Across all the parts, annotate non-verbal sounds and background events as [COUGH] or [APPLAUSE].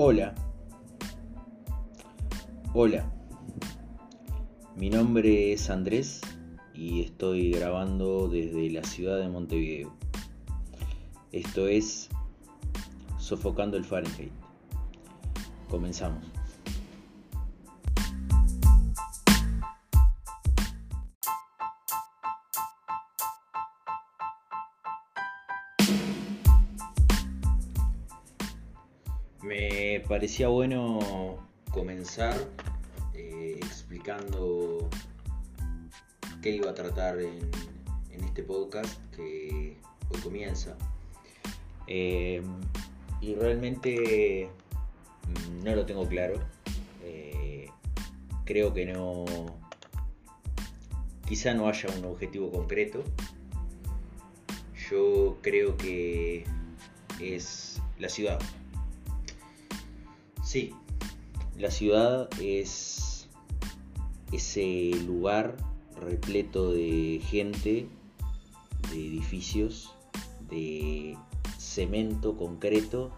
Hola. Hola. Mi nombre es Andrés y estoy grabando desde la ciudad de Montevideo. Esto es Sofocando el Fahrenheit. Comenzamos. Parecía bueno comenzar eh, explicando qué iba a tratar en, este podcast que hoy comienza. Eh, y realmente mm, no lo tengo claro. Eh, creo que no. Quizá no haya un objetivo concreto. Yo creo que es la ciudad. Sí, la ciudad es ese lugar repleto de gente, de edificios, de cemento concreto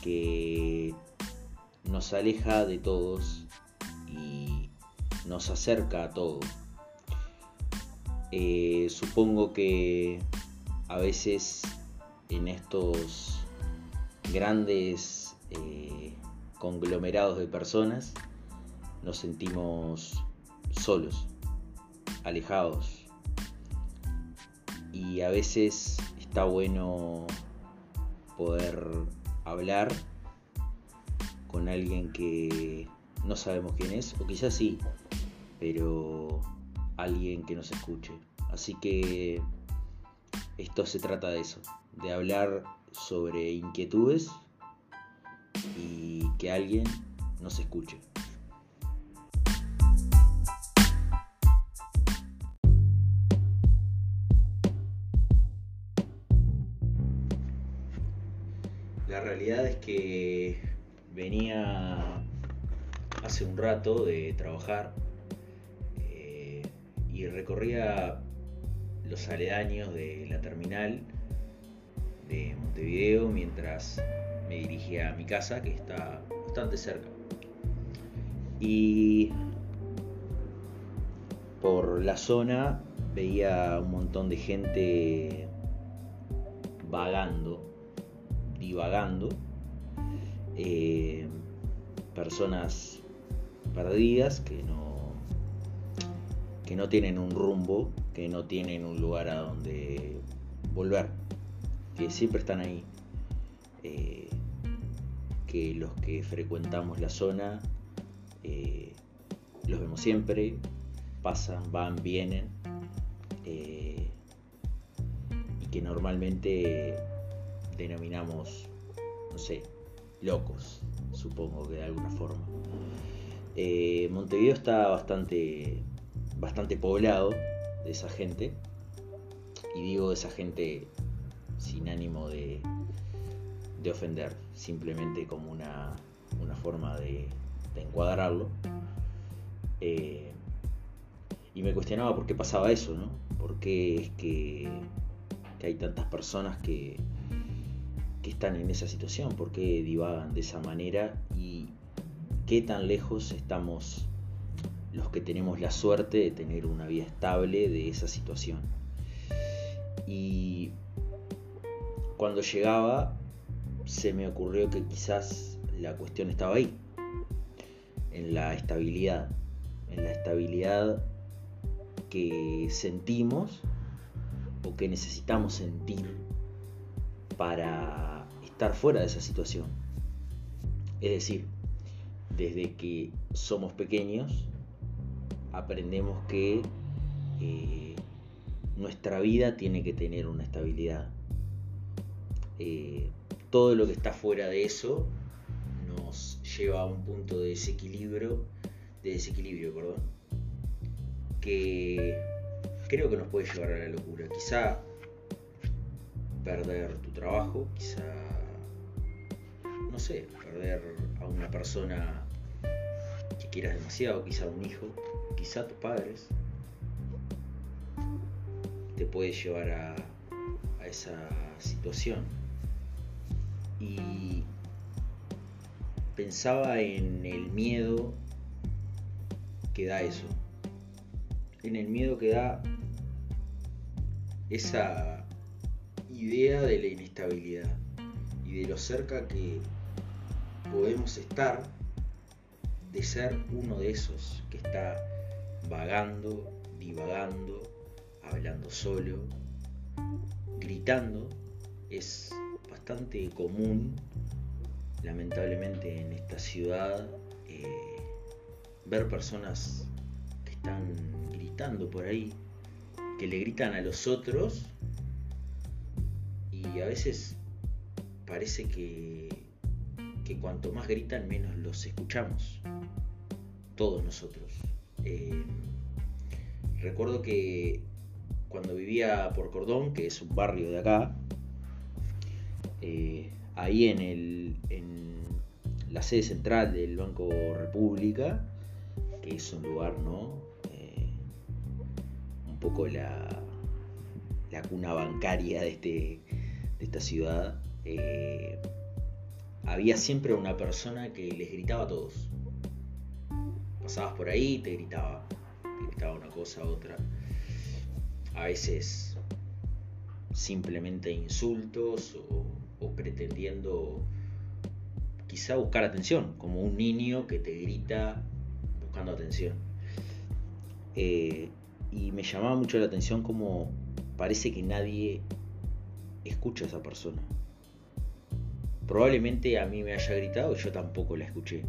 que nos aleja de todos y nos acerca a todo. Eh, supongo que a veces en estos grandes eh, conglomerados de personas, nos sentimos solos, alejados. Y a veces está bueno poder hablar con alguien que no sabemos quién es, o quizás sí, pero alguien que nos escuche. Así que esto se trata de eso, de hablar sobre inquietudes y que alguien nos escuche. La realidad es que venía hace un rato de trabajar eh, y recorría los aledaños de la terminal de Montevideo mientras me dirigí a mi casa, que está bastante cerca. Y por la zona veía un montón de gente vagando, divagando, eh, personas perdidas que no, que no tienen un rumbo, que no tienen un lugar a donde volver, que siempre están ahí. Eh, que los que frecuentamos la zona eh, los vemos siempre, pasan, van, vienen, eh, y que normalmente denominamos, no sé, locos, supongo que de alguna forma. Eh, Montevideo está bastante, bastante poblado de esa gente, y digo esa gente sin ánimo de ofender, simplemente como una, forma de, encuadrarlo. Eh, y me cuestionaba por qué pasaba eso, ¿no? ¿Por qué es que, hay tantas personas que, que están en esa situación? ¿Por qué divagan de esa manera? ¿Y qué tan lejos estamos los que tenemos la suerte de tener una vida estable de esa situación? Y cuando llegaba se me ocurrió que quizás la cuestión estaba ahí, en la estabilidad, en la estabilidad que sentimos o que necesitamos sentir para estar fuera de esa situación. Es decir, desde que somos pequeños aprendemos que eh, nuestra vida tiene que tener una estabilidad. Eh, todo lo que está fuera de eso nos lleva a un punto de desequilibrio, de desequilibrio, perdón, que creo que nos puede llevar a la locura. Quizá perder tu trabajo, quizá, no sé, perder a una persona que quieras demasiado, quizá un hijo, quizá tus padres, te puede llevar a, a esa situación. Y pensaba en el miedo que da eso. En el miedo que da esa idea de la inestabilidad y de lo cerca que podemos estar de ser uno de esos que está vagando, divagando, hablando solo, gritando, es común, lamentablemente en esta ciudad, eh, ver personas que están gritando por ahí, que le gritan a los otros y a veces parece que, que cuanto más gritan menos los escuchamos, todos nosotros. Eh, recuerdo que cuando vivía por Cordón, que es un barrio de acá, eh, ahí en, el, en la sede central del Banco República, que es un lugar, ¿no? Eh, un poco la, la cuna bancaria de, este, de esta ciudad, eh, había siempre una persona que les gritaba a todos. Pasabas por ahí y te gritaba, te gritaba una cosa, otra. A veces simplemente insultos o o pretendiendo quizá buscar atención, como un niño que te grita buscando atención. Eh, y me llamaba mucho la atención como parece que nadie escucha a esa persona. Probablemente a mí me haya gritado y yo tampoco la escuché.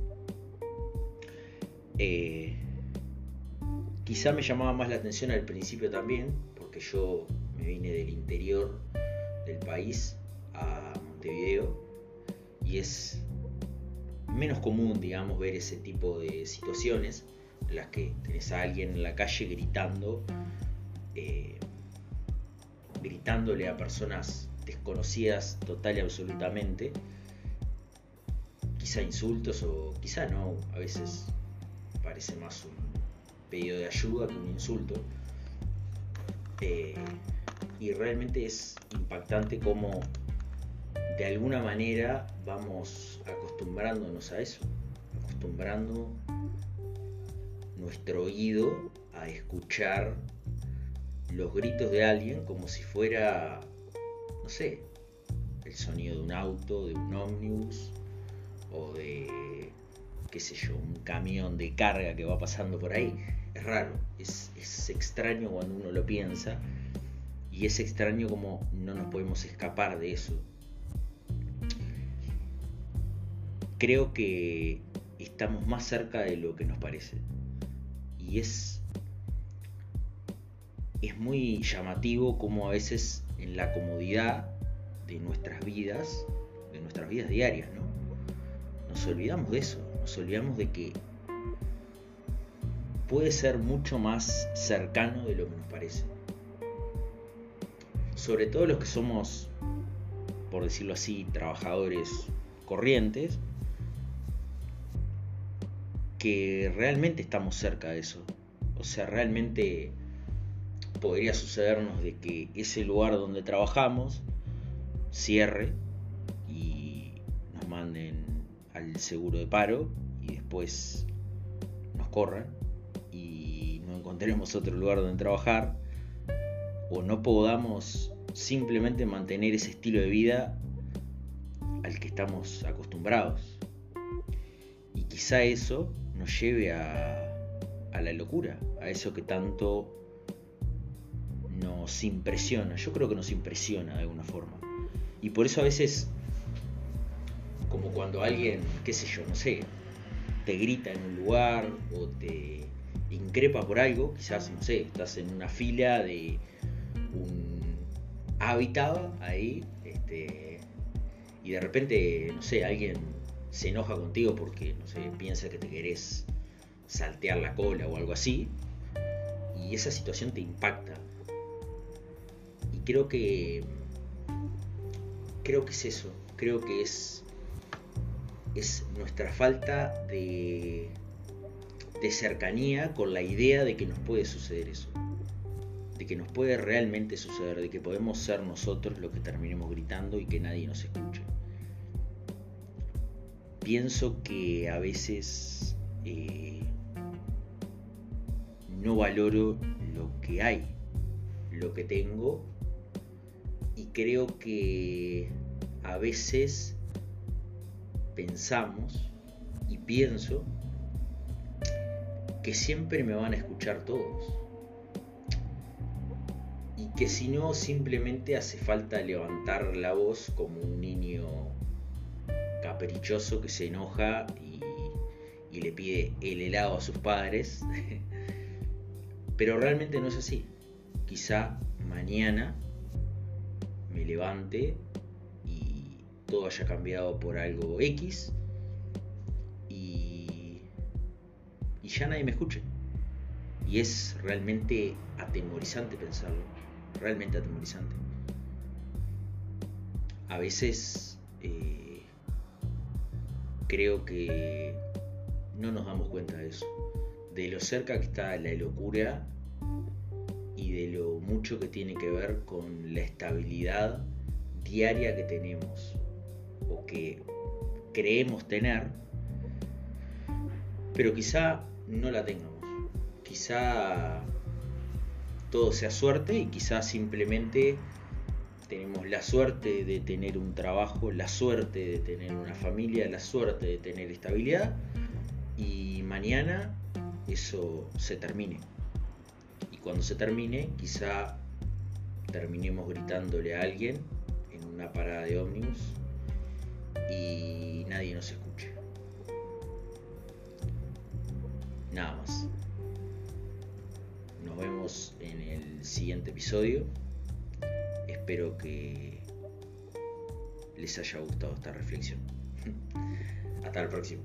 Eh, quizá me llamaba más la atención al principio también, porque yo me vine del interior del país a Montevideo y es menos común, digamos, ver ese tipo de situaciones en las que tenés a alguien en la calle gritando, eh, gritándole a personas desconocidas total y absolutamente, quizá insultos o quizá no, a veces parece más un pedido de ayuda que un insulto. Eh, y realmente es impactante cómo de alguna manera vamos acostumbrándonos a eso, acostumbrando nuestro oído a escuchar los gritos de alguien como si fuera, no sé, el sonido de un auto, de un ómnibus o de, qué sé yo, un camión de carga que va pasando por ahí. Es raro, es, es extraño cuando uno lo piensa y es extraño como no nos podemos escapar de eso creo que estamos más cerca de lo que nos parece. Y es, es muy llamativo como a veces en la comodidad de nuestras vidas, de nuestras vidas diarias, ¿no? Nos olvidamos de eso, nos olvidamos de que puede ser mucho más cercano de lo que nos parece. Sobre todo los que somos, por decirlo así, trabajadores corrientes, que realmente estamos cerca de eso. O sea, realmente podría sucedernos de que ese lugar donde trabajamos cierre y nos manden al seguro de paro y después nos corran y no encontremos otro lugar donde trabajar o no podamos simplemente mantener ese estilo de vida al que estamos acostumbrados. Y quizá eso lleve a, la locura, a eso que tanto nos impresiona. Yo creo que nos impresiona de alguna forma. Y por eso a veces, como cuando alguien, qué sé yo, no sé, te grita en un lugar o te increpa por algo, quizás, no sé, estás en una fila de un hábitat ahí, este, y de repente, no sé, alguien se enoja contigo porque, no sé, piensa que te querés saltear la cola o algo así, y esa situación te impacta. Y creo que creo que es eso, creo que es es nuestra falta de de cercanía con la idea de que nos puede suceder eso. De que nos puede realmente suceder, de que podemos ser nosotros los que terminemos gritando y que nadie nos escuche. Pienso que a veces eh, no valoro lo que hay, lo que tengo, y creo que a veces pensamos y pienso que siempre me van a escuchar todos. Y que si no, simplemente hace falta levantar la voz como un niño caprichoso que se enoja y, le pide el helado a sus padres. [LAUGHS] Pero realmente no es así. Quizá mañana me levante y todo haya cambiado por algo X y ya nadie me escuche. Y es realmente atemorizante pensarlo, realmente atemorizante. A veces eh, creo que no nos damos cuenta de eso, de lo cerca que está la locura y de lo mucho que tiene que ver con la estabilidad diaria que tenemos o que creemos tener, pero quizá no la tengamos. Quizá todo sea suerte y quizá simplemente tenemos la suerte de tener un trabajo, la suerte de tener una familia, la suerte de tener estabilidad y mañana eso se termine. Y cuando se termine, quizá terminemos gritándole a alguien en una parada de ómnibus y nadie nos escuche. Nada más. Nos vemos en el siguiente episodio. Espero que les haya gustado esta reflexión. [LAUGHS] Hasta el próximo.